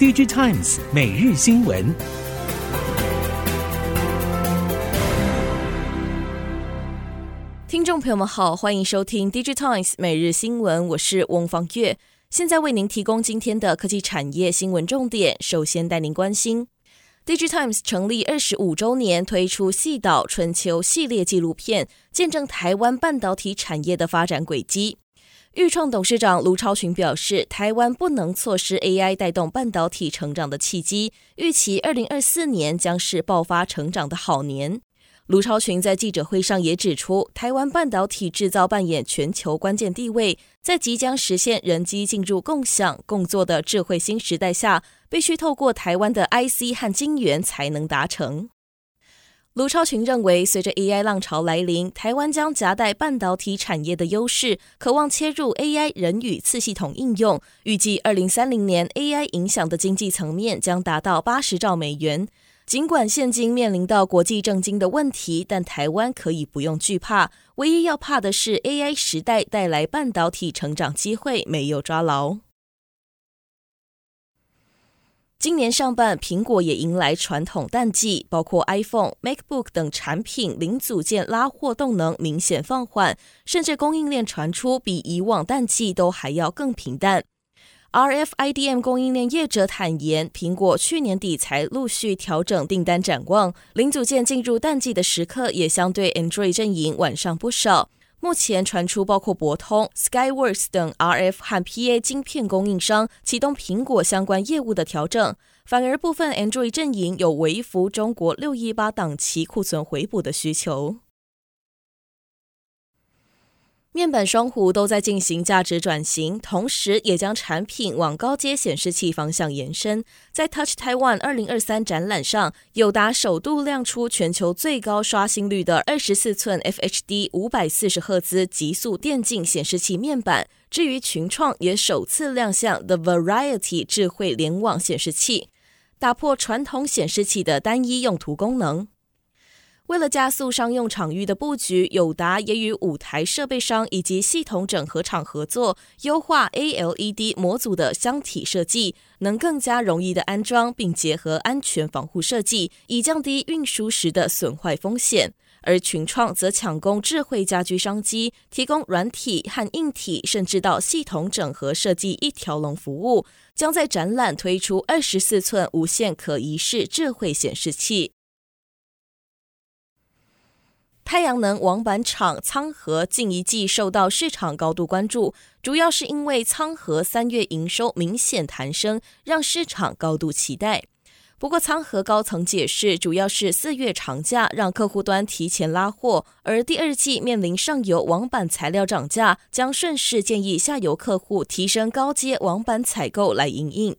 DigiTimes 每日新闻。听众朋友们好，欢迎收听 DigiTimes 每日新闻，我是翁方月，现在为您提供今天的科技产业新闻重点。首先带您关心，DigiTimes 成立二十五周年，推出《矽岛春秋》系列纪录片，见证台湾半导体产业的发展轨迹。钰创董事长卢超群表示，台湾不能错失 AI 带动半导体成长的契机，预期二零二四年将是爆发成长的好年。卢超群在记者会上也指出，台湾半导体制造扮演全球关键地位，在即将实现人机进入共享共作的智慧新时代下，必须透过台湾的 IC 和晶圆才能达成。卢超群认为，随着 AI 浪潮来临，台湾将夹带半导体产业的优势，渴望切入 AI 人与次系统应用。预计二零三零年，AI 影响的经济层面将达到八十兆美元。尽管现今面临到国际政经的问题，但台湾可以不用惧怕。唯一要怕的是 AI 时代带来半导体成长机会没有抓牢。今年上半，苹果也迎来传统淡季，包括 iPhone、MacBook 等产品零组件拉货动能明显放缓，甚至供应链传出比以往淡季都还要更平淡。RFIDM 供应链业者坦言，苹果去年底才陆续调整订单展望，零组件进入淡季的时刻也相对 Android 阵营晚上不少。目前传出，包括博通、Skyworks 等 RF 和 PA 晶片供应商启动苹果相关业务的调整，反而部分 Android 阵营有微幅中国六一八档期库存回补的需求。面板双虎都在进行价值转型，同时也将产品往高阶显示器方向延伸。在 Touch Taiwan 二零二三展览上，友达首度亮出全球最高刷新率的二十四寸 FHD 五百四十赫兹极速电竞显示器面板。至于群创，也首次亮相 The Variety 智慧联网显示器，打破传统显示器的单一用途功能。为了加速商用场域的布局，友达也与舞台设备商以及系统整合厂合作，优化 ALED 模组的箱体设计，能更加容易的安装，并结合安全防护设计，以降低运输时的损坏风险。而群创则抢攻智慧家居商机，提供软体和硬体，甚至到系统整合设计一条龙服务，将在展览推出二十四寸无线可移式智慧显示器。太阳能网板厂仓和近一季受到市场高度关注，主要是因为仓和三月营收明显弹升，让市场高度期待。不过，仓和高层解释，主要是四月长假让客户端提前拉货，而第二季面临上游网板材料涨价，将顺势建议下游客户提升高阶网板采购来因应。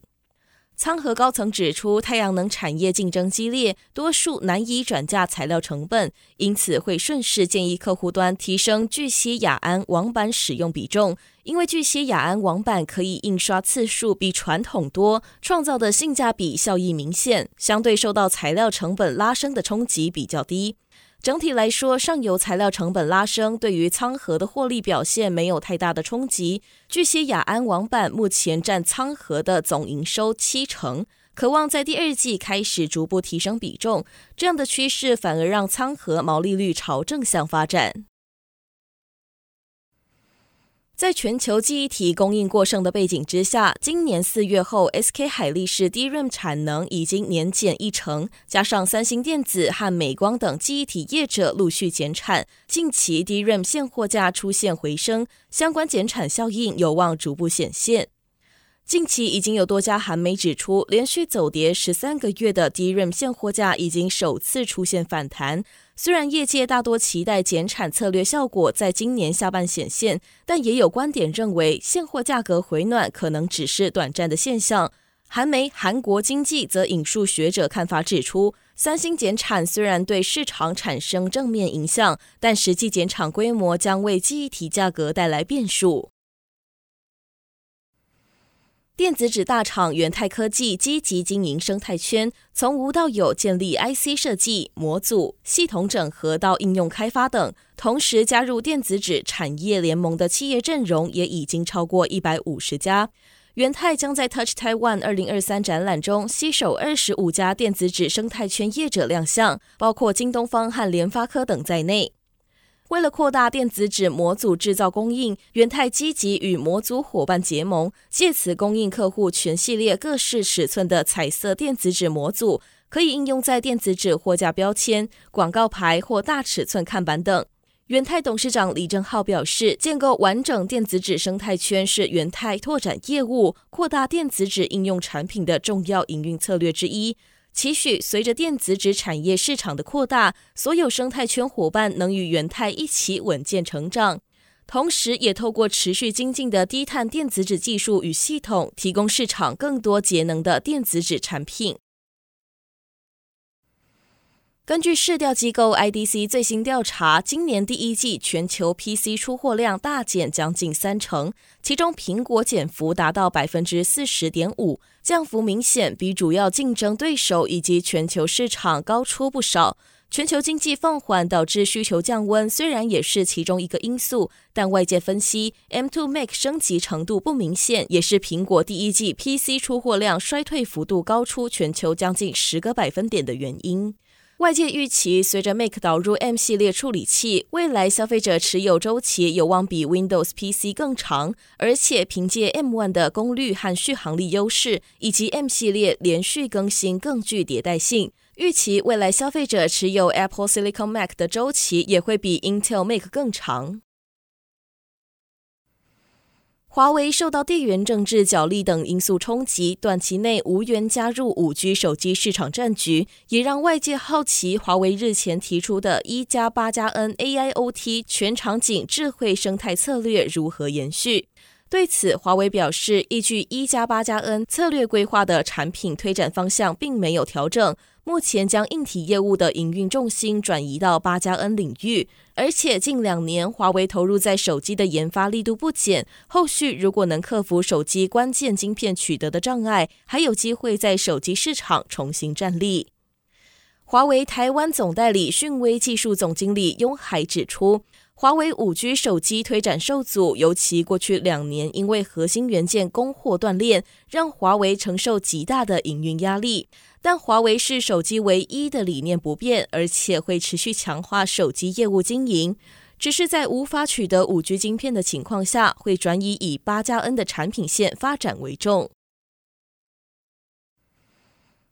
仓和高层指出，太阳能产业竞争激烈，多数难以转嫁材料成本，因此会顺势建议客户端提升聚酰亚胺网板使用比重，因为聚酰亚胺网板可以印刷次数比传统多，创造的性价比效益明显，相对受到材料成本拉升的冲击比较低。整体来说，上游材料成本拉升，对于仓和的获利表现没有太大的冲击。据悉，雅安网板目前占仓和的总营收七成，渴望在第二季开始逐步提升比重。这样的趋势反而让仓和毛利率朝正向发展。在全球记忆体供应过剩的背景之下，今年四月后，SK 海力士 DRAM 产能已经年减一成，加上三星电子和美光等记忆体业者陆续减产，近期 DRAM 现货价出现回升，相关减产效应有望逐步显现。近期已经有多家韩媒指出，连续走跌十三个月的 DRAM 现货价已经首次出现反弹。虽然业界大多期待减产策略效果在今年下半显现，但也有观点认为现货价格回暖可能只是短暂的现象。韩媒《韩国经济》则引述学者看法指出，三星减产虽然对市场产生正面影响，但实际减产规模将为记忆体价格带来变数。电子纸大厂元泰科技积极经营生态圈，从无到有建立 IC 设计、模组、系统整合到应用开发等，同时加入电子纸产业联盟的企业阵容也已经超过一百五十家。元泰将在 Touch Taiwan 二零二三展览中携手二十五家电子纸生态圈业者亮相，包括京东方和联发科等在内。为了扩大电子纸模组制造供应，元泰积极与模组伙伴结盟，借此供应客户全系列各式尺寸的彩色电子纸模组，可以应用在电子纸货架标签、广告牌或大尺寸看板等。元泰董事长李正浩表示，建构完整电子纸生态圈是元泰拓展业务、扩大电子纸应用产品的重要营运策略之一。期许随着电子纸产业市场的扩大，所有生态圈伙伴能与元泰一起稳健成长，同时也透过持续精进的低碳电子纸技术与系统，提供市场更多节能的电子纸产品。根据市调机构 IDC 最新调查，今年第一季全球 PC 出货量大减将近三成，其中苹果减幅达到百分之四十点五，降幅明显，比主要竞争对手以及全球市场高出不少。全球经济放缓导致需求降温，虽然也是其中一个因素，但外界分析 M2 Mac 升级程度不明显，也是苹果第一季 PC 出货量衰退幅度高出全球将近十个百分点的原因。外界预期，随着 Mac 导入 M 系列处理器，未来消费者持有周期有望比 Windows PC 更长。而且，凭借 M1 的功率和续航力优势，以及 M 系列连续更新更具迭代性，预期未来消费者持有 Apple Silicon Mac 的周期也会比 Intel Mac 更长。华为受到地缘政治角力等因素冲击，短期内无缘加入五 G 手机市场战局，也让外界好奇华为日前提出的一加八加 N AIoT 全场景智慧生态策略如何延续。对此，华为表示，依据一加八加 N 策略规划的产品推展方向并没有调整。目前将硬体业务的营运重心转移到八加 N 领域，而且近两年华为投入在手机的研发力度不减，后续如果能克服手机关键晶片取得的障碍，还有机会在手机市场重新站立。华为台湾总代理讯威技术总经理雍海指出，华为五 G 手机推展受阻，尤其过去两年因为核心元件供货断裂，让华为承受极大的营运压力。但华为视手机唯一的理念不变，而且会持续强化手机业务经营。只是在无法取得五 G 晶片的情况下，会转移以八加 N 的产品线发展为重。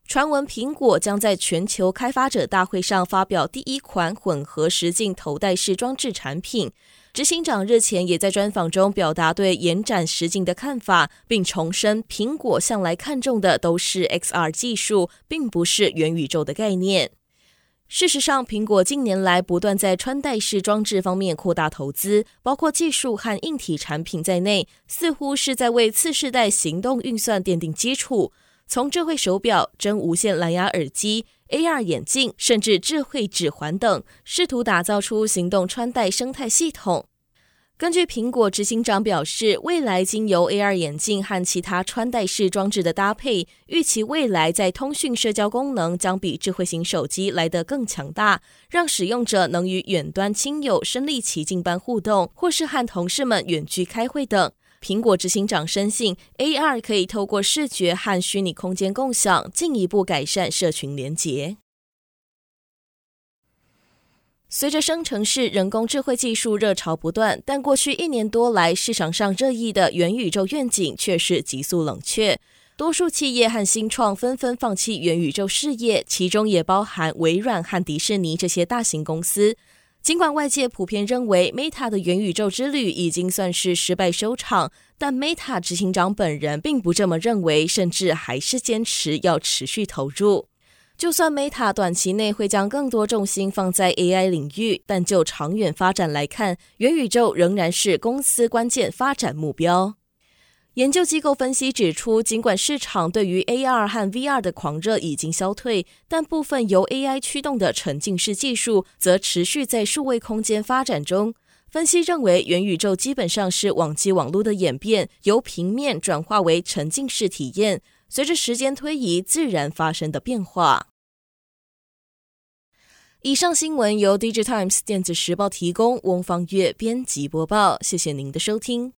传闻苹果将在全球开发者大会上发表第一款混合实境头戴式装置产品。执行长日前也在专访中表达对延展实境的看法，并重申苹果向来看重的都是 XR 技术，并不是元宇宙的概念。事实上，苹果近年来不断在穿戴式装置方面扩大投资，包括技术和硬体产品在内，似乎是在为次世代行动运算奠定基础。从智慧手表、真无线蓝牙耳机、AR 眼镜，甚至智慧指环等，试图打造出行动穿戴生态系统。根据苹果执行长表示，未来经由 AR 眼镜和其他穿戴式装置的搭配，预期未来在通讯社交功能将比智慧型手机来得更强大，让使用者能与远端亲友身临其境般互动，或是和同事们远距开会等。苹果执行长深信，AR 可以透过视觉和虚拟空间共享，进一步改善社群连结。随着生成式人工智慧技术热潮不断，但过去一年多来，市场上热议的元宇宙愿景却是急速冷却。多数企业和新创纷纷放弃元宇宙事业，其中也包含微软和迪士尼这些大型公司。尽管外界普遍认为 Meta 的元宇宙之旅已经算是失败收场，但 Meta 执行长本人并不这么认为，甚至还是坚持要持续投入。就算 Meta 短期内会将更多重心放在 AI 领域，但就长远发展来看，元宇宙仍然是公司关键发展目标。研究机构分析指出，尽管市场对于 AR 和 VR 的狂热已经消退，但部分由 AI 驱动的沉浸式技术则持续在数位空间发展中。分析认为，元宇宙基本上是网际网络的演变，由平面转化为沉浸式体验，随着时间推移自然发生的变化。以上新闻由 DigiTimes 电子时报提供，翁方月编辑播报，谢谢您的收听。